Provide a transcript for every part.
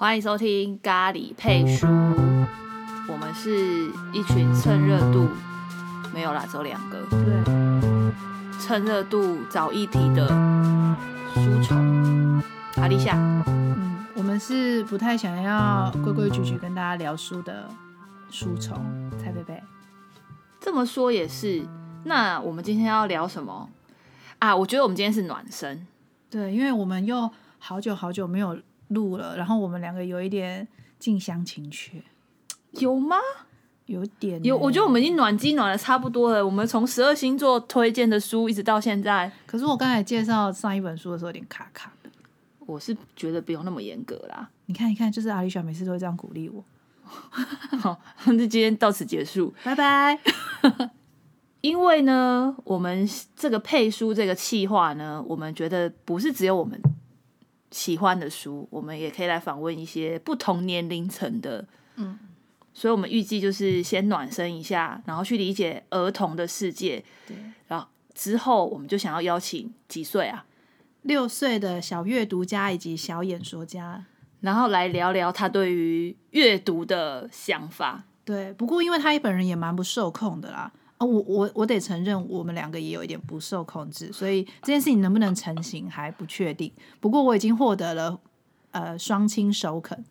欢迎收听咖喱配书，我们是一群蹭热度，没有啦，只有两个对，蹭热度找议题的书虫。阿丽夏，嗯，我们是不太想要规规矩矩跟大家聊书的书虫蔡贝贝。这么说也是。那我们今天要聊什么啊？我觉得我们今天是暖身，对，因为我们又好久好久没有录了，然后我们两个有一点近乡情怯，有吗？有点有，我觉得我们。们已经暖机暖的差不多了。我们从十二星座推荐的书一直到现在，可是我刚才介绍上一本书的时候有点卡卡的。我是觉得不用那么严格啦。你看，你看，就是阿丽莎每次都会这样鼓励我。好，那今天到此结束。拜拜。因为呢，我们这个配书这个企划呢，我们觉得不是只有我们喜欢的书，我们也可以来访问一些不同年龄层的，嗯，所以我们预计就是先暖身一下，然后去理解儿童的世界，对，然后之后我们就想要邀请几岁啊，六岁的小阅读家以及小演说家。然后来聊聊他对于阅读的想法。对，不过因为他本人也蛮不受控的啦。啊、我我我得承认，我们两个也有一点不受控制，所以这件事情能不能成型还不确定。不过我已经获得了呃双亲首肯，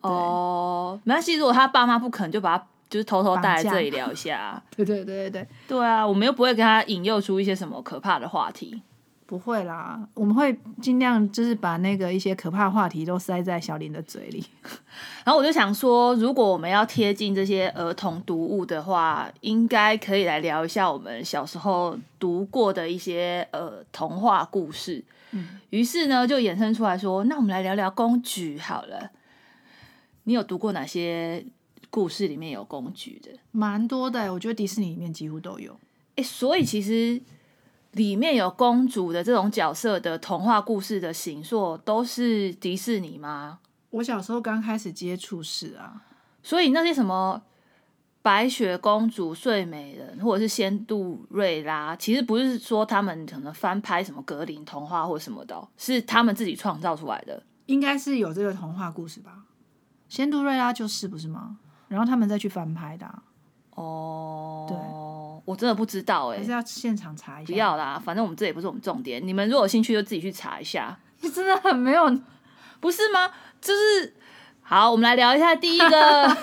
哦，没关系，如果他爸妈不肯，就把他就是偷偷带来这里聊一下啊。对对对对对，对啊，我们又不会跟他引诱出一些什么可怕的话题。不会啦，我们会尽量就是把那个一些可怕的话题都塞在小林的嘴里。然后我就想说，如果我们要贴近这些儿童读物的话，应该可以来聊一下我们小时候读过的一些呃童话故事。嗯，于是呢，就衍生出来说，那我们来聊聊公举好了。你有读过哪些故事里面有公举的？蛮多的，我觉得迪士尼里面几乎都有。诶，所以其实里面有公主的这种角色的童话故事的形塑，都是迪士尼吗？我小时候刚开始接触是啊，所以那些什么白雪公主、睡美人，或者是仙杜瑞拉，其实不是说他们可能翻拍什么格林童话或什么的哦，是他们自己创造出来的。应该是有这个童话故事吧？仙杜瑞拉就是不是吗？然后他们再去翻拍的啊、哦，对，我真的不知道哎、还是要现场查一下？不，要啦，反正我们这也不是我们重点。你们如果有兴趣，就自己去查一下，你真的很没有。不是吗？就是好，我们来聊一下第一个。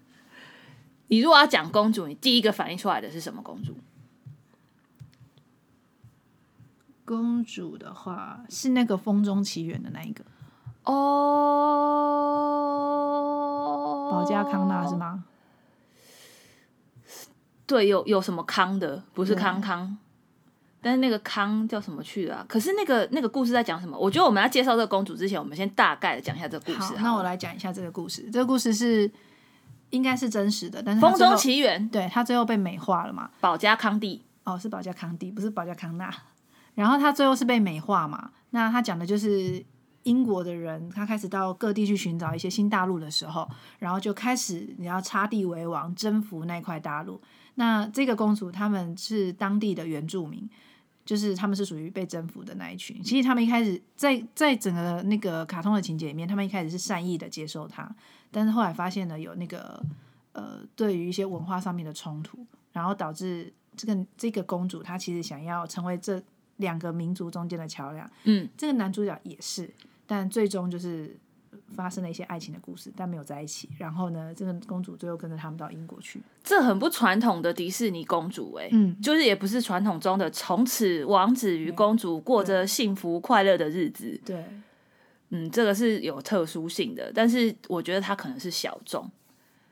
你如果要讲公主，你第一个反应出来的是什么公主？公主的话是那个《风中奇缘》的那一个哦，保加康纳是？吗？对，有有什么康的，不是对康康，但是那个康叫什么去了、啊？可是那个那个故事在讲什么？我觉得我们要介绍这个公主之前，我们先大概的讲一下这个故事。好，那我来讲一下这个故事。这个故事是应该是真实的，但是《风中奇缘》对他最后被美化了嘛？保加康帝，哦，是保加康帝，不是保加康纳。然后他最后是被美化嘛？那他讲的就是英国的人，他开始到各地去寻找一些新大陆的时候，然后就开始你要插地为王，征服那块大陆。那这个公主他们是当地的原住民，就是他们是属于被征服的那一群。其实他们一开始在在整个那个卡通的情节里面，他们一开始是善意的接受它，但是后来发现了有那个呃对于一些文化上面的冲突，然后导致这个这个公主她其实想要成为这两个民族中间的桥梁。嗯，这个男主角也是，但最终就是发生了一些爱情的故事，但没有在一起。然后呢，这个公主最后跟着他们到英国去。这很不传统的迪士尼公主哎、嗯，就是也不是传统中的从此王子与公主过着幸福快乐的日子。对，嗯，这个是有特殊性的，但是我觉得它可能是小众。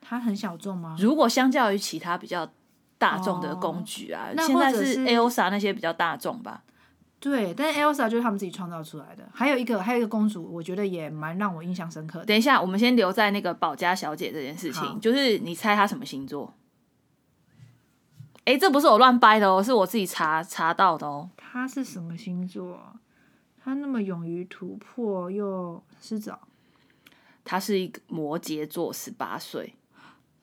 它很小众吗？如果相较于其他比较大众的公举啊，那现在是 Elsa 那些比较大众吧。对，但是 Elsa 就是他们自己创造出来的。还有一个，还有一个公主，我觉得也蛮让我印象深刻的。等一下，我们先留在那个保家小姐这件事情，就是你猜她什么星座？哎、这不是我乱掰的哦，是我自己查查到的哦。她是什么星座？她那么勇于突破，又狮子哦，她是一个摩羯座，十八岁。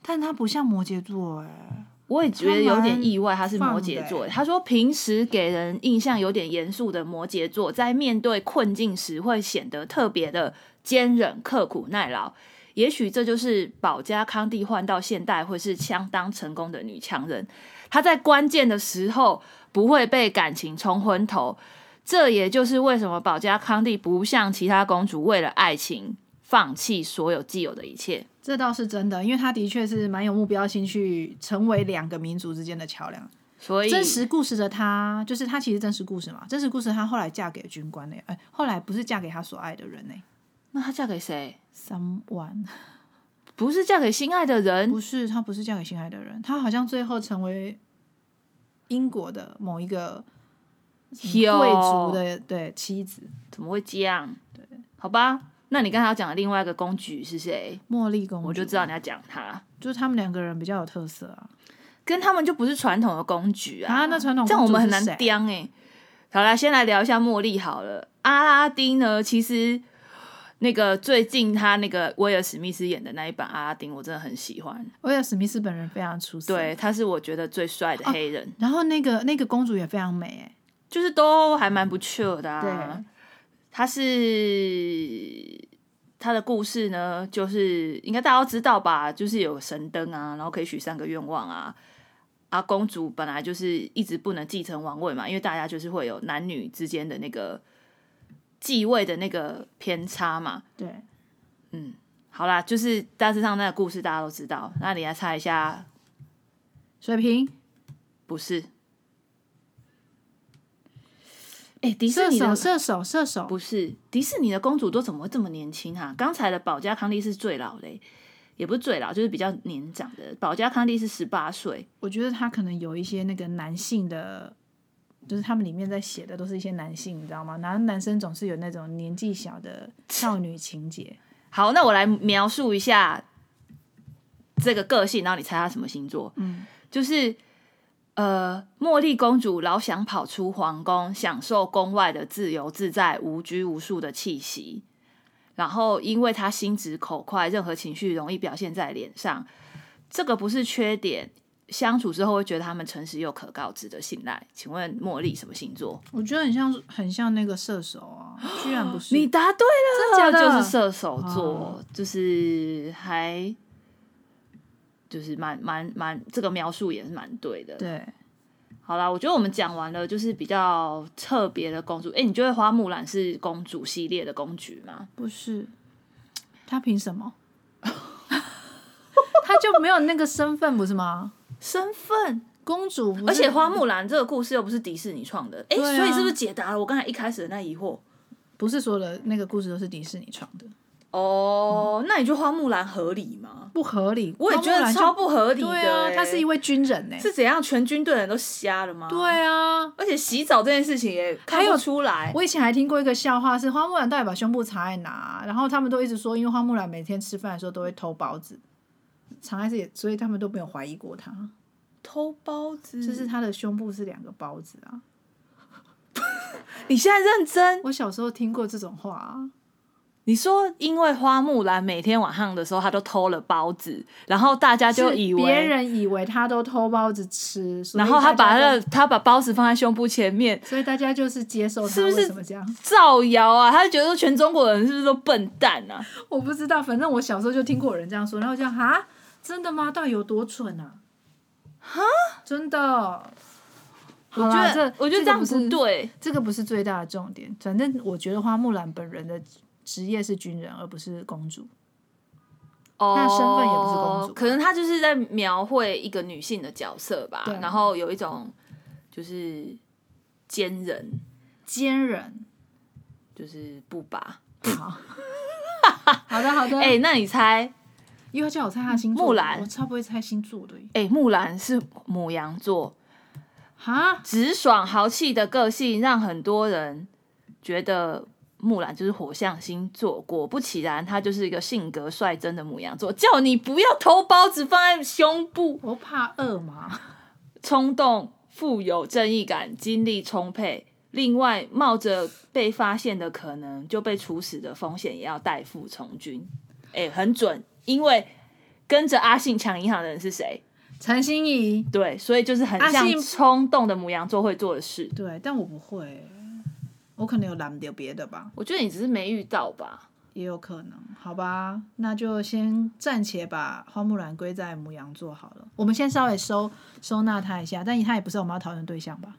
但她不像摩羯座哎。我也觉得有点意外，他是摩羯座他说，平时给人印象有点严肃的摩羯座，在面对困境时会显得特别的坚韧、刻苦耐劳。也许这就是保加康帝换到现代会是相当成功的女强人。她在关键的时候不会被感情冲昏头，这也就是为什么保加康帝不像其他公主为了爱情放弃所有既有的一切。这倒是真的，因为他的确是蛮有目标性，去成为两个民族之间的桥梁。所以真实故事的他，就是他其实真实故事嘛。真实故事他后来嫁给军官呢、哎、后来不是嫁给他所爱的人呢、那他嫁给谁？someone 不是嫁给心爱的人，不是，他不是嫁给心爱的人，他好像最后成为英国的某一个有贵族的对妻子怎么会这样？对，好吧。那你刚才要讲的另外一个公举是谁？茉莉公主，我就知道你要讲她，就是他们两个人比较有特色啊。跟他们就不是传统的公举啊。啊那传统这样我们很难哎、好啦，先来聊一下茉莉好了。阿拉丁呢，其实那个最近他那个威尔史密斯演的那一版阿拉丁，我真的很喜欢。威尔史密斯本人非常出色，对，，他是我觉得最帅的黑人，然后那个那个公主也非常美，哎，就是都还蛮不错的啊。对，他是他的故事呢，就是应该大家都知道吧，就是有神灯啊，然后可以许三个愿望啊。啊，公主本来就是一直不能继承王位嘛，因为大家就是会有男女之间的那个继位的那个偏差嘛。对，嗯好啦，就是大致上那个故事大家都知道，那你来猜一下，水瓶不是？哎、迪士尼射手射手，不是迪士尼的公主都怎么会这么年轻哈、刚才的保加康利是最老的欸、也不是最老，就是比较年长的。保加康利是十八岁，我觉得他可能有一些那个男性的，就是他们里面在写的都是一些男性，你知道吗？男男生总是有那种年纪小的少女情节。好，那我来描述一下这个个性，然后你猜他什么星座？嗯，就是呃，茉莉公主老想跑出皇宫，享受宫外的自由自在、无拘无束的气息。然后，因为她心直口快，任何情绪容易表现在脸上，这个不是缺点。相处之后会觉得他们诚实又可靠，值得信赖。请问茉莉什么星座？我觉得很像很像那个射手啊，居然不是你答对了，真的假的就是射手座，哦就是还就是蛮蛮蛮，这个描述也是蛮对的。对，好啦，我觉得我们讲完了，就是比较特别的公主。哎、你觉得花木兰是公主系列的公主吗？不是她凭什么？她就没有那个身份不是吗？身份，公主，而且花木兰这个故事又不是迪士尼创的，哎、所以是不是解答了我刚才一开始的那疑惑？不是所有的那个故事都是迪士尼创的，哦，那你觉得花木兰合理吗？不合理。我也觉得超不合理的、对啊，他是一位位军人呢、是怎样？全军队人都瞎了吗？对啊，而且洗澡这件事情也看不出来。我以前还听过一个笑话，是花木兰到底把胸部藏在哪？然后他们都一直说，因为花木兰每天吃饭的时候都会偷包子，藏在这里，所以他们都没有怀疑过她。偷包子，就是她的胸部是两个包子啊。你现在认真？我小时候听过这种话、啊，你说因为花木兰每天晚上的时候，她都偷了包子，然后大家就以为别人以为她都偷包子吃，然后他把大家都那个他把包子放在胸部前面所以大家就是接受她是不是这样？造谣啊！他就觉得说全中国人是不是都笨蛋啊？我不知道，反正我小时候就听过有人这样说，然后我就想哈，真的吗？到底有多蠢啊？哈，真的。我觉得这我觉得这样不这个不。这个不是最大的重点，反正我觉得花木兰本人的职业是军人，而不是公主。哦，那身份也不是公主可能他就是在描绘一个女性的角色吧，然后有一种就是坚韧，坚韧。就是不拔。好，好的好的。哎、那你猜？又要叫我猜他星座，木兰我超不会猜星座的耶。哎、木兰是母羊座，哈，直爽豪气的个性让很多人觉得木兰就是火象星座。果不其然，他就是一个性格率真的母羊座。叫你不要偷包子放在胸部，我怕饿嘛。冲动、富有正义感、精力充沛。另外，冒着被发现的可能就被处死的风险，也要代父从军。哎、很准，因为跟着阿信抢银行的人是谁？陈心怡，对，所以就是很像冲动的母羊座会做的事。对，但我不会，我可能有拦掉别的吧，我觉得你只是没遇到吧。也有可能，好吧，那就先暂且把花木兰归在母羊座好了。我们先稍微收收纳她一下，但她也不是我们要讨论的对象吧？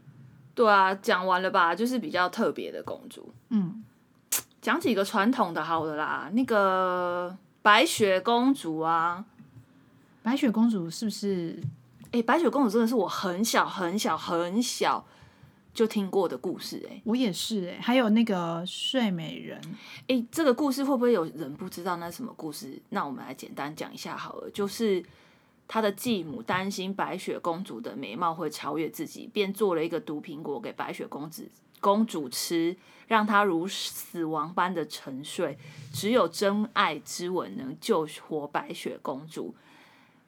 对啊，讲完了吧，就是比较特别的公主。嗯，讲几个传统的好了啦，那个白雪公主啊，白雪公主是不是？哎、白雪公主真的是我很小很小很小就听过的故事、哎，我也是哎、还有那个睡美人，哎、这个故事会不会有人不知道那是什么故事？那我们来简单讲一下好了，就是他的继母担心白雪公主的美貌会超越自己，便做了一个毒苹果给白雪公主公主吃，让她如死亡般的沉睡。只有真爱之吻能救活白雪公主。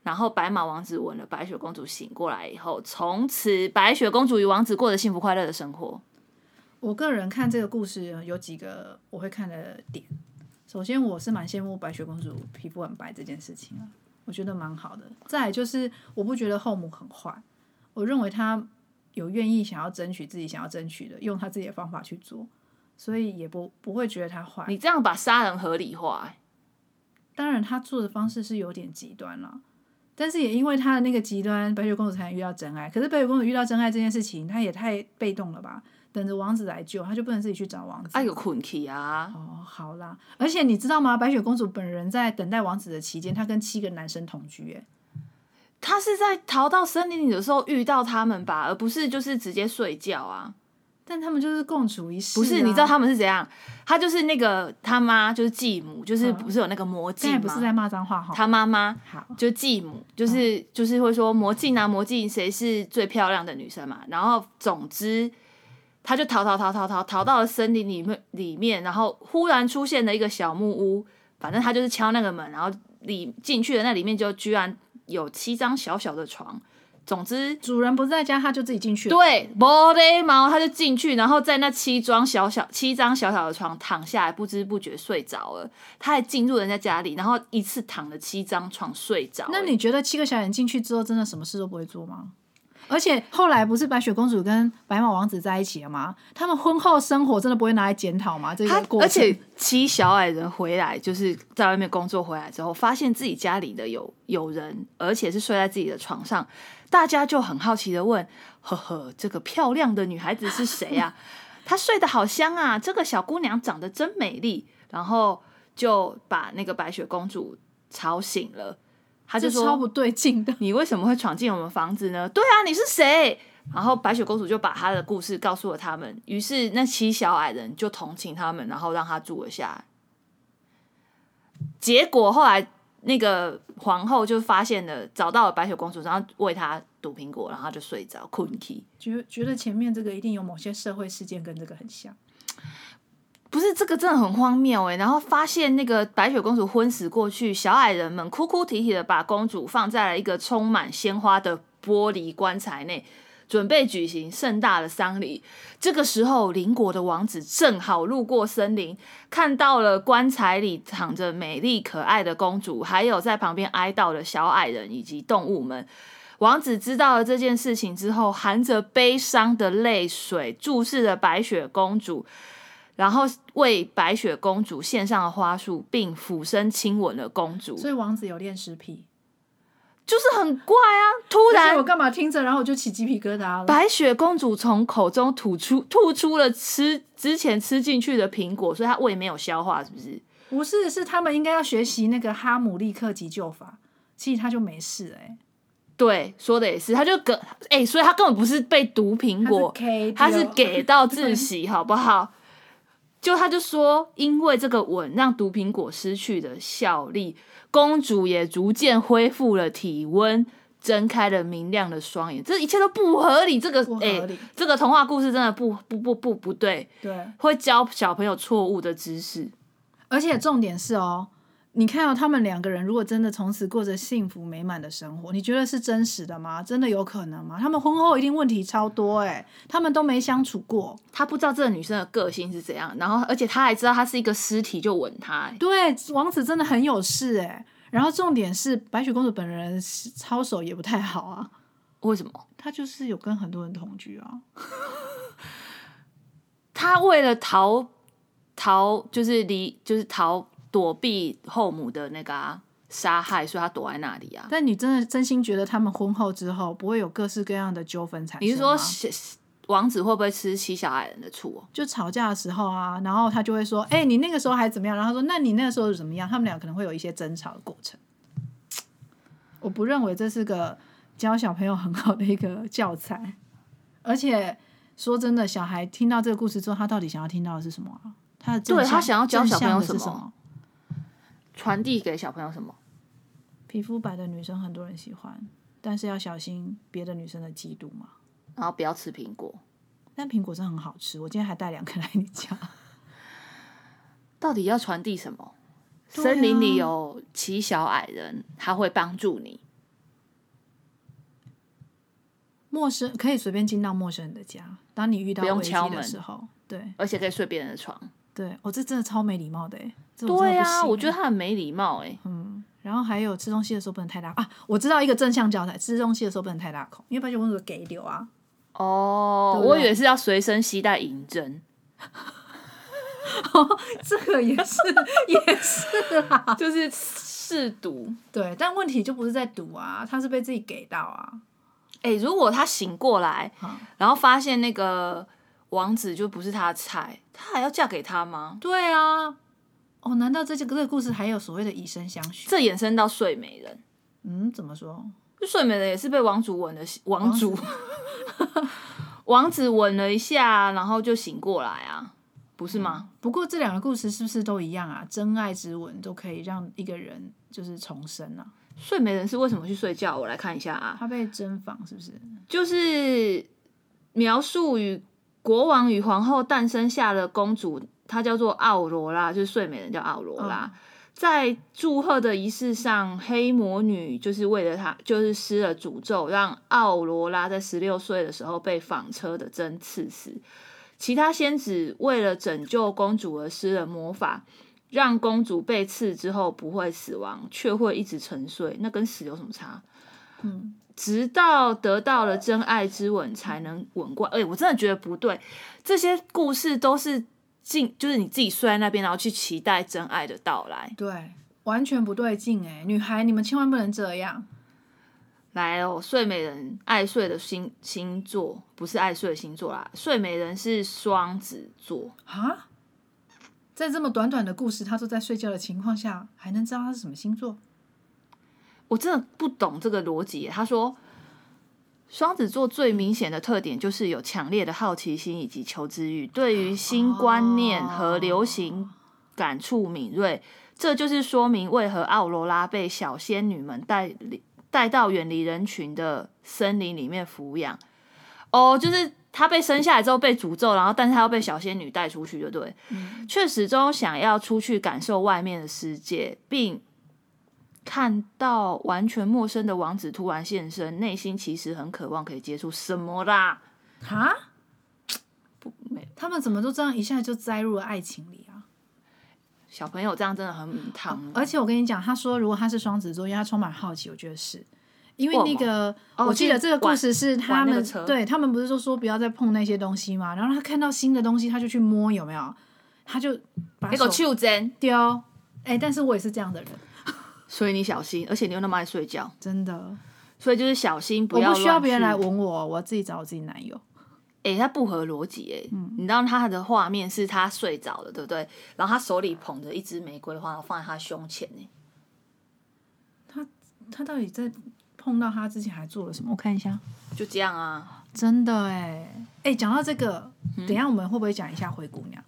然后白马王子吻了白雪公主，醒过来以后，从此白雪公主与王子过着幸福快乐的生活。我个人看这个故事有几个我会看的点。首先，我是蛮羡慕白雪公主皮肤很白这件事情啊，我觉得蛮好的。再来就是，我不觉得后母很坏，我认为她有愿意想要争取自己想要争取的，用她自己的方法去做，所以也不不会觉得她坏。你这样把杀人合理化、欸当然，她做的方式是有点极端了，但是也因为他的那个极端，白雪公主才能遇到真爱。可是白雪公主遇到真爱这件事情，她也太被动了吧？等着王子来救，她就不能自己去找王子。哎呦困气啊，哦，好啦，而且你知道吗？白雪公主本人在等待王子的期间，她跟七个男生同居，哎，她是在逃到森林里的时候遇到他们吧，而不是就是直接睡觉啊。但他们就是共处一室、啊。不是，你知道他们是怎样？他就是那个他妈，就是继母，就是嗯不是有那个魔镜不是在骂脏话哈？他妈妈好，就继母，就是、就是会说魔镜啊，魔镜谁是最漂亮的女生嘛？然后总之，他就逃逃逃逃逃逃到了森林里面里面，然后忽然出现了一个小木屋，反正他就是敲那个门，然后里进去的那里面就居然有七张小小的床。总之，主人不在家，他就自己进去了。对，没得毛，他就进去，然后在那七张小小七张小小的床躺下来，不知不觉睡着了。他还进入人家家里，然后一次躺了七张床睡着、欸那你觉得七个小人进去之后，真的什么事都不会做吗？而且后来不是白雪公主跟白马王子在一起了吗？他们婚后生活真的不会拿来检讨吗？这他个过程，而且七小矮人回来，就是在外面工作回来之后，发现自己家里的有有人，而且是睡在自己的床上，大家就很好奇的问：“呵呵，这个漂亮的女孩子是谁呀、她睡得好香啊，这个小姑娘长得真美丽。”然后就把那个白雪公主吵醒了，她就说：“超不对劲的。你为什么会闯进我们房子呢？对啊，你是谁？然后白雪公主就把她的故事告诉了他们，于是那七小矮人就同情他们，然后让她住了下来。结果后来那个皇后就发现了，找到了白雪公主，然后喂她毒苹果，然后她就睡着困起。觉觉得前面这个一定有某些社会事件跟这个很像。不是这个真的很荒谬哎，然后发现那个白雪公主昏死过去，小矮人们哭哭啼啼的把公主放在了一个充满鲜花的玻璃棺材内，准备举行盛大的丧礼。这个时候，邻国的王子正好路过森林，看到了棺材里躺着美丽可爱的公主，还有在旁边哀悼的小矮人以及动物们。王子知道了这件事情之后，含着悲伤的泪水注视着白雪公主。然后为白雪公主献上了花束，并俯身亲吻了公主，所以王子有恋尸癖。就是很怪啊！突然，我干嘛听着，然后我就起鸡皮疙瘩了。白雪公主从口中吐出吐出了吃之前吃进去的苹果，所以她胃没有消化，是不是？不是，是他们应该要学习那个哈姆立克急救法，其实他就没事哎、对，说的也是，他就给哎、所以他根本不是被毒苹果他是丢给到窒息，好不好？就他就说，因为这个吻让毒苹果失去了效力，公主也逐渐恢复了体温，睁开了明亮的双眼。这一切都不合理，这个不合哎、理这个童话故事真的不不不不不对，对，会教小朋友错误的知识。而且重点是哦，你看到他们两个人如果真的从此过着幸福美满的生活，你觉得是真实的吗？真的有可能吗？他们婚后一定问题超多哎、他们都没相处过。他不知道这个女生的个性是怎样，然后而且他还知道她是一个尸体就吻她、哎对，王子真的很有事哎、然后重点是白雪公主本人操守也不太好啊，为什么？她就是有跟很多人同居啊。她为了逃逃，就是离，就是逃躲避后母的那个啊杀害，所以他躲在那里啊。但你真的真心觉得他们婚后之后不会有各式各样的纠纷产生吗？你是说王子会不会吃七小矮人的醋、哦？就吵架的时候啊，然后他就会说：“哎、你那个时候还怎么样？”然后他说：“那你那个时候怎么样？”他们俩可能会有一些争吵的过程。我不认为这是个教小朋友很好的一个教材，而且说真的，小孩听到这个故事之后，他到底想要听到的是什么啊？他的正对他想要教小朋友是什么？传递给小朋友什么？皮肤白的女生很多人喜欢，但是要小心别的女生的嫉妒嘛。然后不要吃苹果。但苹果真的很好吃，我今天还带两颗来你家。到底要传递什么？啊森林里有奇小矮人，他会帮助你。陌生可以随便进到陌生人的家，当你遇到不用危机敲门的时候，对而且可以睡别人的床。对，我、这真的超没礼貌的哎。这我真对啊，行我觉得欸他很没礼貌哎、嗯然后还有吃东西的时候不能太大啊！我知道一个正向教材，吃东西的时候不能太大口，因为白雪公主给丢啊。哦，对不对我以为是要随身携带银针，这个也是也是啦，就是试毒。对，但问题就不是在赌啊，他是被自己给到啊。哎、如果他醒过来，嗯然后发现那个王子就不是他的菜，他还要嫁给他吗？对啊，哦，难道这这个这个故事还有所谓的以身相许？这衍生到睡美人，嗯，怎么说？就睡美人也是被王主吻了，王主 王子吻了一下，然后就醒过来啊，不是吗？不过这两个故事是不是都一样啊？真爱之吻都可以让一个人就是重生啊。睡美人是为什么去睡觉？我来看一下啊，他被征访是不是？就是描述与国王与皇后诞生下的公主，她叫做奥罗拉，就是睡美人叫奥罗拉。在祝贺的仪式上，黑魔女就是为了她，就是施了诅咒，让奥罗拉在十六岁的时候被纺车的针刺死。其他仙子为了拯救公主而施了魔法，让公主被刺之后不会死亡，却会一直沉睡。那跟死有什么差？嗯，直到得到了真爱之吻才能吻过来。哎、我真的觉得不对，这些故事都是进，就是你自己睡在那边，然后去期待真爱的到来。对，完全不对劲哎！女孩，你们千万不能这样。来哦，睡美人爱睡的星星座不是爱睡的星座啦，睡美人是双子座。啊，在这么短短的故事，他都在睡觉的情况下，还能知道他是什么星座？我真的不懂这个逻辑。他说，双子座最明显的特点就是有强烈的好奇心以及求知欲，对于新观念和流行感触敏锐。这就是说明为何奥罗拉被小仙女们带带到远离人群的森林里面抚养。哦，就是她被生下来之后被诅咒，然后但是她要被小仙女带出去，就对，却始终想要出去感受外面的世界，并看到完全陌生的王子突然现身，内心其实很渴望可以接触什么啦？哈，不，没他们怎么都这样一下就栽入了爱情里啊？小朋友这样真的很母汤。而且我跟你讲，他说如果他是双子座，因为他充满好奇，我觉得是。因为那个，哦我记得这个故事是他们对他们不是说说不要再碰那些东西嘛，然后他看到新的东西，他就去摸，有没有？他就把那个手袖针，丢。哎、但是我也是这样的人，所以你小心，而且你又那么爱睡觉，真的，所以就是小心不我要不需要别人来吻我，我要自己找我自己男友。哎、他不合逻辑哎，嗯你知道他的画面是他睡着了，对不对？然后他手里捧着一支玫瑰花，放在他胸前呢。他他到底在碰到他之前还做了什么？我看一下，就这样啊，真的哎哎，讲到这个，嗯等一下我们会不会讲一下灰姑娘？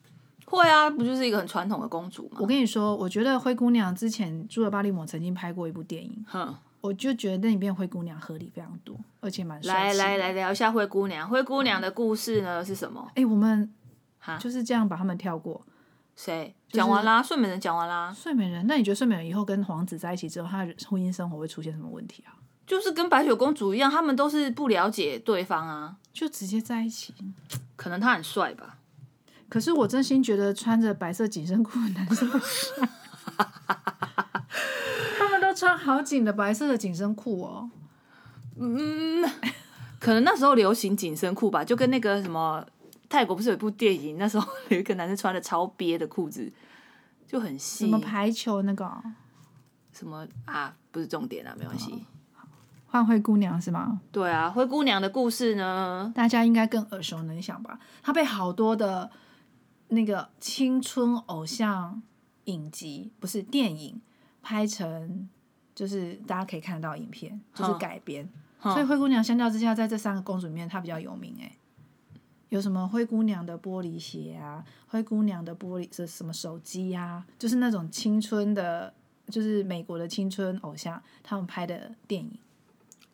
会啊，不就是一个很传统的公主吗我？跟你说，我觉得灰姑娘之前朱尔巴利姆曾经拍过一部电影，哼，我就觉得那里边灰姑娘合理非常多，而且蛮帅气来来，来聊一下灰姑娘。灰姑娘的故事呢是什么？哎，我们哈，就是这样把他们跳过。谁讲完啦？睡美人讲完啦，睡美人，那你觉得睡美人以后跟皇子在一起之后，她的婚姻生活会出现什么问题啊？就是跟白雪公主一样，他们都是不了解对方啊。就直接在一起？可能他很帅吧，可是我真心觉得穿着白色紧身裤的男生，他们都穿好紧的白色的紧身裤哦。嗯可能那时候流行紧身裤吧，就跟那个什么泰国不是有一部电影，那时候有一个男生穿的超憋的裤子，就很细。什么排球那个哦什么啊？不是重点啊，没关系。换灰姑娘是吗？对啊，灰姑娘的故事呢？大家应该更耳熟能详吧？她被好多的那个青春偶像影集，不是电影，拍成就是大家可以看得到影片，就是改编。所以灰姑娘相较之下，在这三个公主里面，她比较有名哎。有什么灰姑娘的玻璃鞋啊，灰姑娘的玻璃是什么手机啊、就是那种青春的，就是美国的青春偶像他们拍的电影。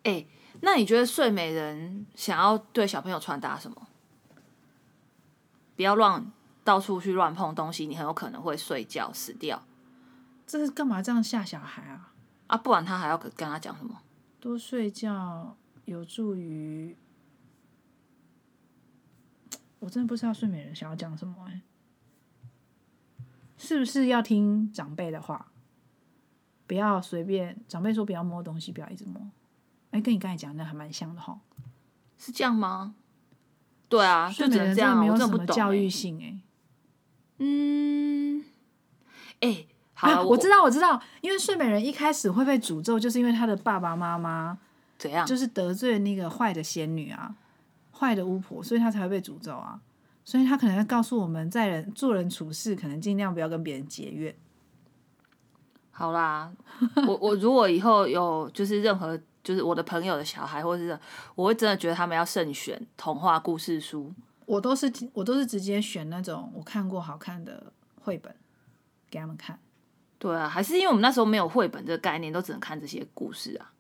哎、那你觉得睡美人想要对小朋友传达什么？不要乱到处去乱碰东西，你很有可能会睡觉死掉这是干嘛这样吓小孩啊？啊！不然他还要跟跟他讲什么？多睡觉有助于，我真的不知道睡美人想要讲什么哎、是不是要听长辈的话？不要随便，长辈说不要摸东西，不要一直摸。哎、跟你刚才讲的还蛮像的哈。是这样吗？对啊，就只能这样没有什么教育欸。性哎、嗯，哎、好我知道，我知道，因为睡美人一开始会被诅咒，就是因为她的爸爸妈妈怎样？就是得罪那个坏的仙女啊，坏的巫婆，所以她才会被诅咒啊。所以她可能要告诉我们，在人做人处事，可能尽量不要跟别人结怨。好啦，我我如果以后有就是任何就是我的朋友的小孩，或者是我会真的觉得他们要慎选童话故事书。我都是我都是直接选那种我看过好看的绘本给他们看。对啊，还是因为我们那时候没有绘本这个概念，都只能看这些故事啊。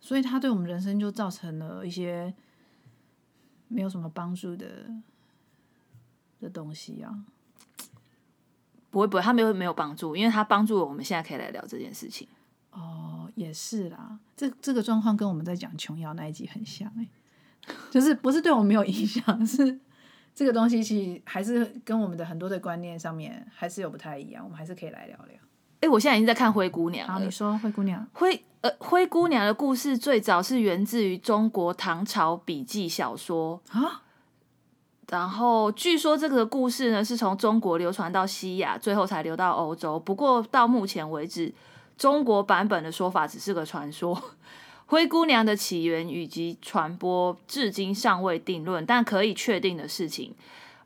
所以他对我们人生就造成了一些没有什么帮助的的东西啊。不会不会，他没有没有帮助，因为他帮助了我们现在可以来聊这件事情。哦，也是啦，这这个状况跟我们在讲琼瑶那一集很像哎、就是不是对我们没有影响，是这个东西其实还是跟我们的很多的观念上面还是有不太一样，我们还是可以来聊聊。哎、我现在已经在看《灰姑娘》好，你。说灰姑娘，灰呃，灰姑娘的故事最早是源自于中国唐朝笔记小说啊，然后据说这个故事呢是从中国流传到西亚，最后才流到欧洲。不过到目前为止，中国版本的说法只是个传说。灰姑娘的起源以及传播至今尚未定论，但可以确定的事情，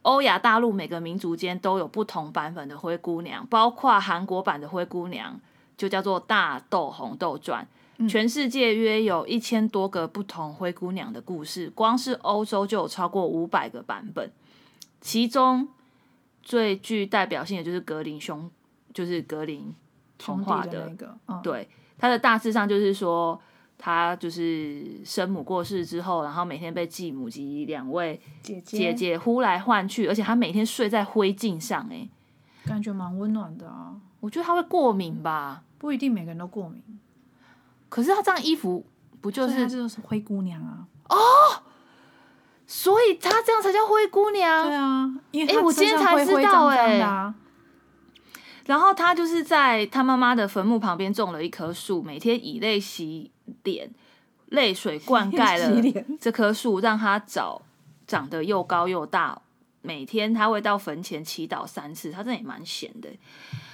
欧亚大陆每个民族间都有不同版本的灰姑娘，包括韩国版的灰姑娘就叫做《大豆红豆传》。全世界约有一千多个不同灰姑娘的故事，光是欧洲就有超过五百个版本。其中最具代表性的就是格林兄，就是格林童话弟的那个，嗯，对，它的大致上就是说，他就是生母过世之后，然后每天被继母及两位姐姐呼来唤去，而且他每天睡在灰烬上、欸，感觉蛮温暖的啊，我觉得他会过敏吧？不一定每个人都过敏，可是他这样衣服不就是？就是灰姑娘啊。哦所以她这样才叫灰姑娘。对啊，因为诶我今天才知道诶脏的啊然后他就是在他妈妈的坟墓旁边种了一棵树，每天以泪洗脸，泪水灌溉了这棵树，让它长长得又高又大。每天他会到坟前祈祷三次，他真的也蛮闲的。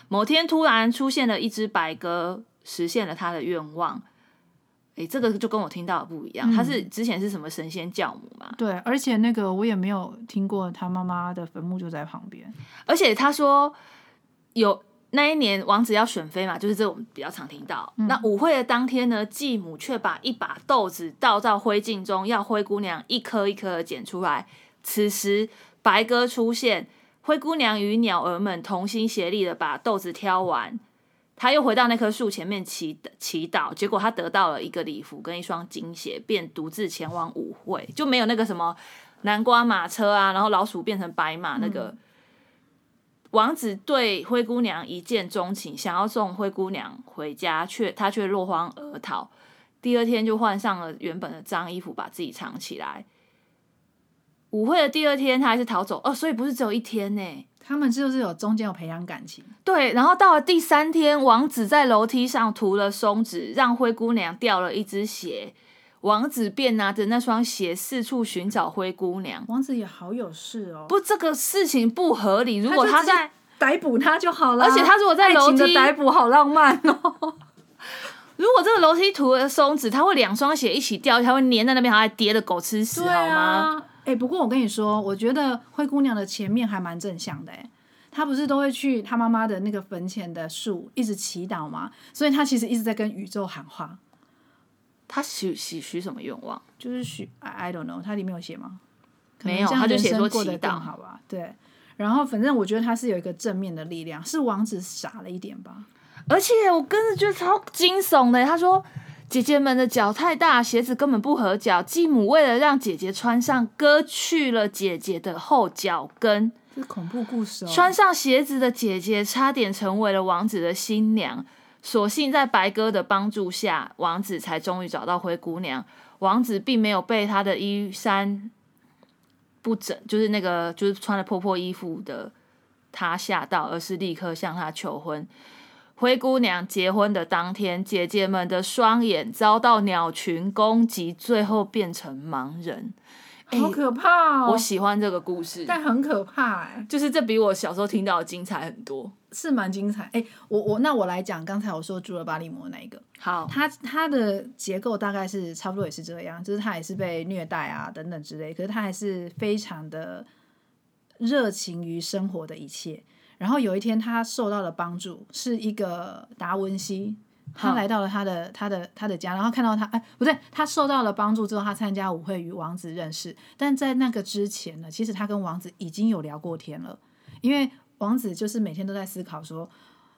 某天突然出现了一只白鸽，实现了他的愿望。诶，这个就跟我听到的不一样。他是之前是什么神仙教母嘛？对，而且那个我也没有听过他妈妈的坟墓就在旁边。而且他说有那一年王子要选妃嘛，就是这我们比较常听到。那舞会的当天呢，继母却把一把豆子倒到灰烬中，要灰姑娘一颗一颗的捡出来。此时白鸽出现，灰姑娘与鸟儿们同心协力的把豆子挑完。她又回到那棵树前面祈祈祷，结果她得到了一个礼服跟一双金鞋，便独自前往舞会，就没有那个什么南瓜马车啊，然后老鼠变成白马那个。王子对灰姑娘一见钟情，想要送灰姑娘回家，却他却落荒而逃。第二天就换上了原本的脏衣服，把自己藏起来。舞会的第二天他还是逃走，哦，所以不是只有一天呢。他们就是有中间有培养感情，对，然后到了第三天，王子在楼梯上涂了松脂，让灰姑娘掉了一只鞋。王子便拿着那双鞋四处寻找灰姑娘。王子也好有事哦，不，这个事情不合理。如果他在逮捕他就好了，而且他如果在楼梯逮捕，好浪漫哦。如果这个楼梯涂了松子，他会两双鞋一起掉，他会粘在那边，还跌的狗吃屎，好吗？哎，不过我跟你说，我觉得灰姑娘的前面还蛮正向的，哎，她不是都会去她妈妈的那个坟前的树一直祈祷吗？所以她其实一直在跟宇宙喊话。她许许许什么愿望？就是许，I I don't know，他里面有写吗？没有，他就写说祈祷，好吧？对。然后反正我觉得他是有一个正面的力量，是王子傻了一点吧。而且我跟着觉得超惊悚的，他说。姐姐们的脚太大，鞋子根本不合脚。继母为了让姐姐穿上，割去了姐姐的后脚跟。是恐怖故事哦！穿上鞋子的姐姐差点成为了王子的新娘。所幸在白鸽的帮助下，王子才终于找到灰姑娘。王子并没有被她的衣衫不整，就是那个就是穿了破破衣服的她吓到，而是立刻向她求婚。灰姑娘结婚的当天，姐姐们的双眼遭到鸟群攻击，最后变成盲人，好可怕哦！我喜欢这个故事，但很可怕哎，就是这比我小时候听到的精彩很多，是蛮精彩哎。我我那我来讲，刚才我说住了巴利摩那一个，好，它它的结构大概是差不多也是这样，就是他也是被虐待啊等等之类，可是他还是非常的热情于生活的一切。然后有一天，他受到了帮助，是一个达文西，他来到了他的他的他的家，然后看到他，哎，不对，他受到了帮助之后，他参加舞会与王子认识。但在那个之前呢，其实他跟王子已经有聊过天了，因为王子就是每天都在思考说，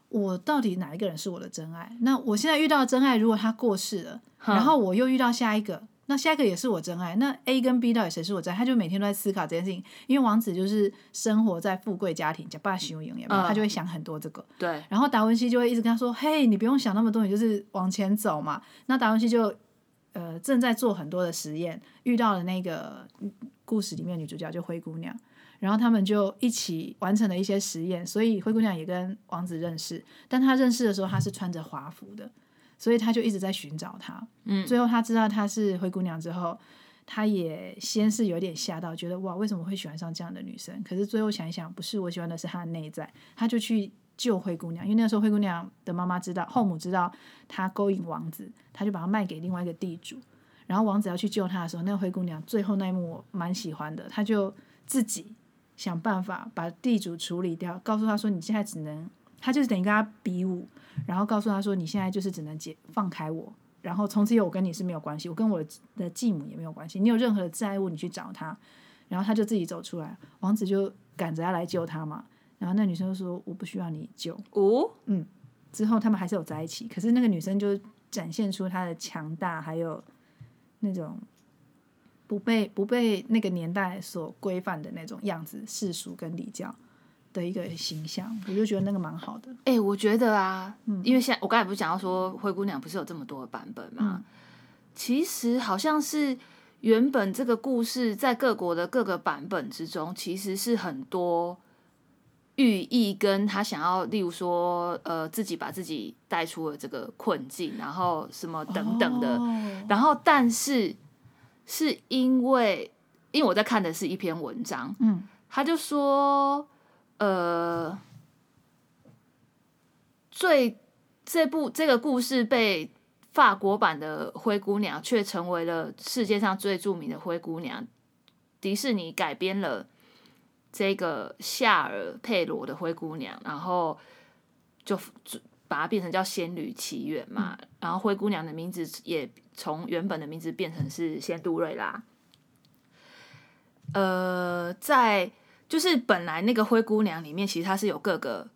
我到底哪一个人是我的真爱？那我现在遇到的真爱，如果他过世了，然后我又遇到下一个。那下一个也是我真爱，那 A 跟 B 到底谁是我真爱？他就每天都在思考这件事情，因为王子就是生活在富贵家庭，叫爸修营，他就会想很多这个。对。然后达文西就会一直跟他说：“嘿，你不用想那么多，你就是往前走嘛。”那达文西就呃正在做很多的实验，遇到了那个故事里面女主角就灰姑娘，然后他们就一起完成了一些实验，所以灰姑娘也跟王子认识。但他认识的时候，他是穿着华服的。所以他就一直在寻找她，嗯，最后他知道她是灰姑娘之后，他也先是有点吓到，觉得哇，为什么会喜欢上这样的女生？可是最后想一想，不是我喜欢的是她的内在，他就去救灰姑娘，因为那时候灰姑娘的妈妈知道，后母知道她勾引王子，他就把她卖给另外一个地主，然后王子要去救她的时候，那个灰姑娘最后那一幕我蛮喜欢的，她就自己想办法把地主处理掉，告诉他说你现在只能，他就是等于跟他比武。然后告诉他说：“你现在就是只能解放开我，然后从此以后我跟你是没有关系，我跟我的继母也没有关系。你有任何的债务，你去找他。”然后他就自己走出来，王子就赶着要来救他嘛。然后那女生就说：“我不需要你救。”哦，嗯。之后他们还是有在一起，可是那个女生就展现出她的强大，还有那种不被不被那个年代所规范的那种样子，世俗跟礼教。的一个形象，我就觉得那个蛮好的。哎，我觉得啊，因为现在我刚才不是讲到说灰姑娘不是有这么多的版本吗？其实好像是原本这个故事在各国的各个版本之中，其实是很多寓意，跟他想要，例如说，呃，自己把自己带出了这个困境，然后什么等等的。然后，但是是因为，因为我在看的是一篇文章，嗯，他就说。呃，最这部这个故事被法国版的灰姑娘却成为了世界上最著名的灰姑娘。迪士尼改编了这个夏尔佩罗的灰姑娘，然后就把它变成叫仙女奇缘嘛。然后灰姑娘的名字也从原本的名字变成是仙杜瑞拉。呃，在。就是本来那个灰姑娘里面，其实它是有各个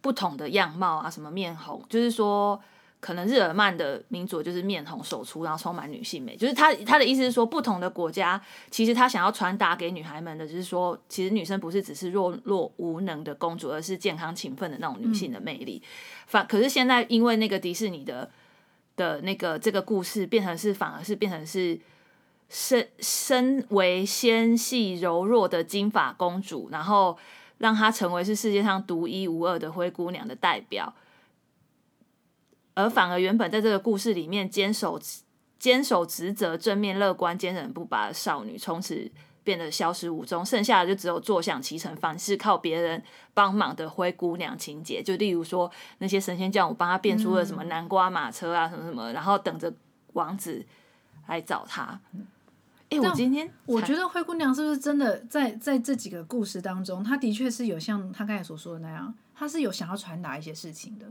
不同的样貌啊，什么面红，就是说可能日耳曼的民族就是面红手粗，然后充满女性美。就是他他的意思是说，不同的国家其实他想要传达给女孩们的，就是说，其实女生不是只是弱弱无能的公主，而是健康勤奋的那种女性的魅力。反可是现在因为那个迪士尼的的那个这个故事变成是反而是变成是身身为纤细柔弱的金发公主，然后让她成为是世界上独一无二的灰姑娘的代表，而反而原本在这个故事里面坚守坚守职责、正面乐观、坚韧不拔的少女，从此变得消失无踪，剩下的就只有坐享其成、凡事靠别人帮忙的灰姑娘情节。就例如说，那些神仙教母帮她变出了什么南瓜马车啊，什么什么，然后等着王子来找她。哎、我今天我觉得灰姑娘是不是真的在在这几个故事当中，她的确是有像她刚才所说的那样，她是有想要传达一些事情的。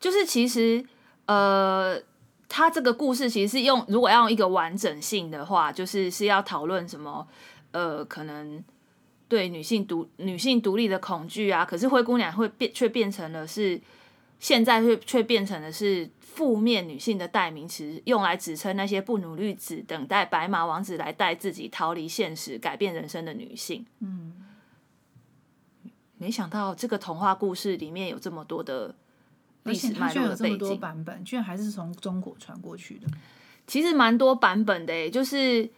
就是其实呃，她这个故事其实是用如果要用一个完整性的话，就是是要讨论什么呃，可能对女性独女性独立的恐惧啊。可是灰姑娘会变，却变成了是现在却却变成的是负面女性的代名词，用来指称那些不努力只等待白马王子来带自己逃离现实、改变人生的女性。嗯，没想到这个童话故事里面有这么多的而历史脉络的背景。版本，居然还是从中国传过去的。其实蛮多版本的诶，就是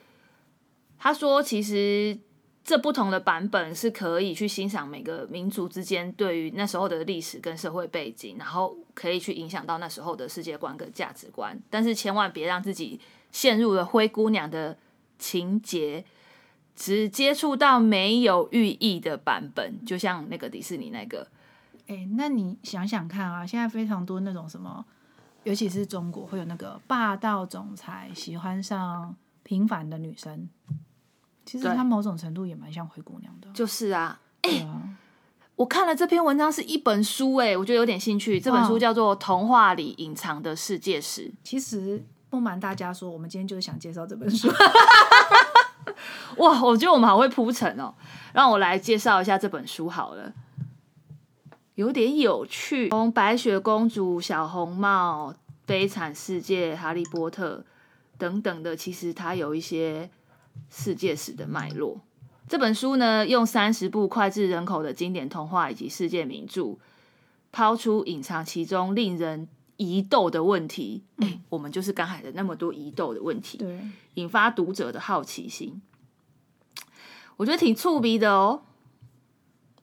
他说，其实这不同的版本是可以去欣赏每个民族之间对于那时候的历史跟社会背景，然后可以去影响到那时候的世界观跟价值观。但是千万别让自己陷入了灰姑娘的情节，只接触到没有寓意的版本，就像那个迪士尼那个。哎，那你想想看啊，现在非常多那种什么，尤其是中国会有那个霸道总裁喜欢上平凡的女生，其实对它某种程度也蛮像灰姑娘的。就是啊，对啊，我看了这篇文章是一本书，哎，我觉得有点兴趣。这本书叫做《童话里隐藏的世界史》。其实不瞒大家说，我们今天就是想介绍这本书。哇，我觉得我们好会铺陈哦。让我来介绍一下这本书好了，有点有趣。从白雪公主、小红帽、悲惨世界、哈利波特等等的，其实它有一些世界史的脉络。这本书呢，用三十部脍炙人口的经典童话以及世界名著，抛出隐藏其中令人疑窦的问题。哎、我们就是刚才的那么多疑窦的问题。对，引发读者的好奇心。我觉得挺触鼻的哦，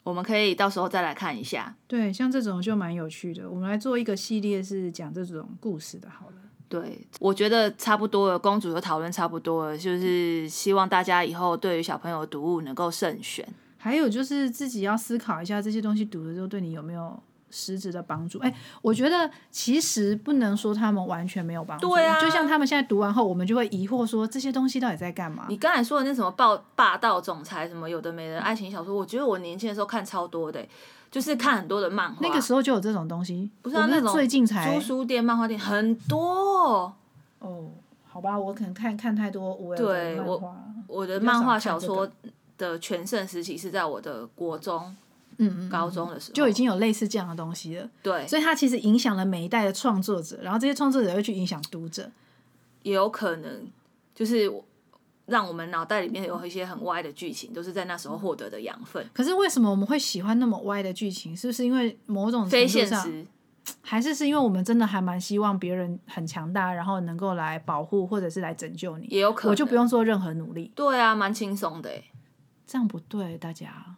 我们可以到时候再来看一下。对，像这种就蛮有趣的。我们来做一个系列，是讲这种故事的。好了，对，我觉得差不多了，公主的讨论差不多了，就是希望大家以后对于小朋友的读物能够慎选。还有就是自己要思考一下这些东西读了之后对你有没有实质的帮助。哎，我觉得其实不能说他们完全没有帮助。对啊就像他们现在读完后，我们就会疑惑说这些东西到底在干嘛？你刚才说的那什么霸霸道总裁什么有的没的爱情小说，我觉得我年轻的时候看超多的，就是看很多的漫画。那个时候就有这种东西，不是啊那种最近才租书店、漫画店很多。哦。好吧，我可能看看太多无聊对我。我的漫画小说的全盛时期是在我的国中、嗯嗯，高中的时候，就已经有类似这样的东西了。对，所以它其实影响了每一代的创作者，然后这些创作者会去影响读者。也有可能就是让我们脑袋里面有一些很歪的剧情，都是在那时候获得的养分，可是为什么我们会喜欢那么歪的剧情？是不是因为某种程非现实。还是是因为我们真的还蛮希望别人很强大，然后能够来保护或者是来拯救你？也有可能，我就不用做任何努力，对啊，蛮轻松的欸。这样不对，大家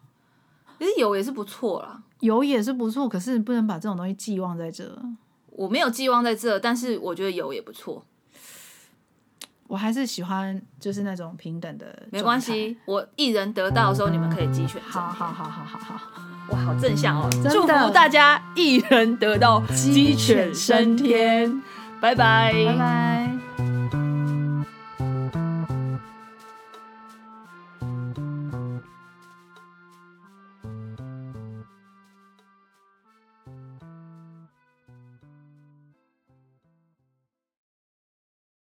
其实有也是不错啦。有也是不错，可是不能把这种东西寄望在这。我没有寄望在这，但是我觉得有也不错，我还是喜欢就是那种平等的，没关。系。我一人得到的时候，你们可以鸡犬。好好好好好好，哇，好正向哦！祝福大家一人得到，鸡犬升天。拜拜，拜拜。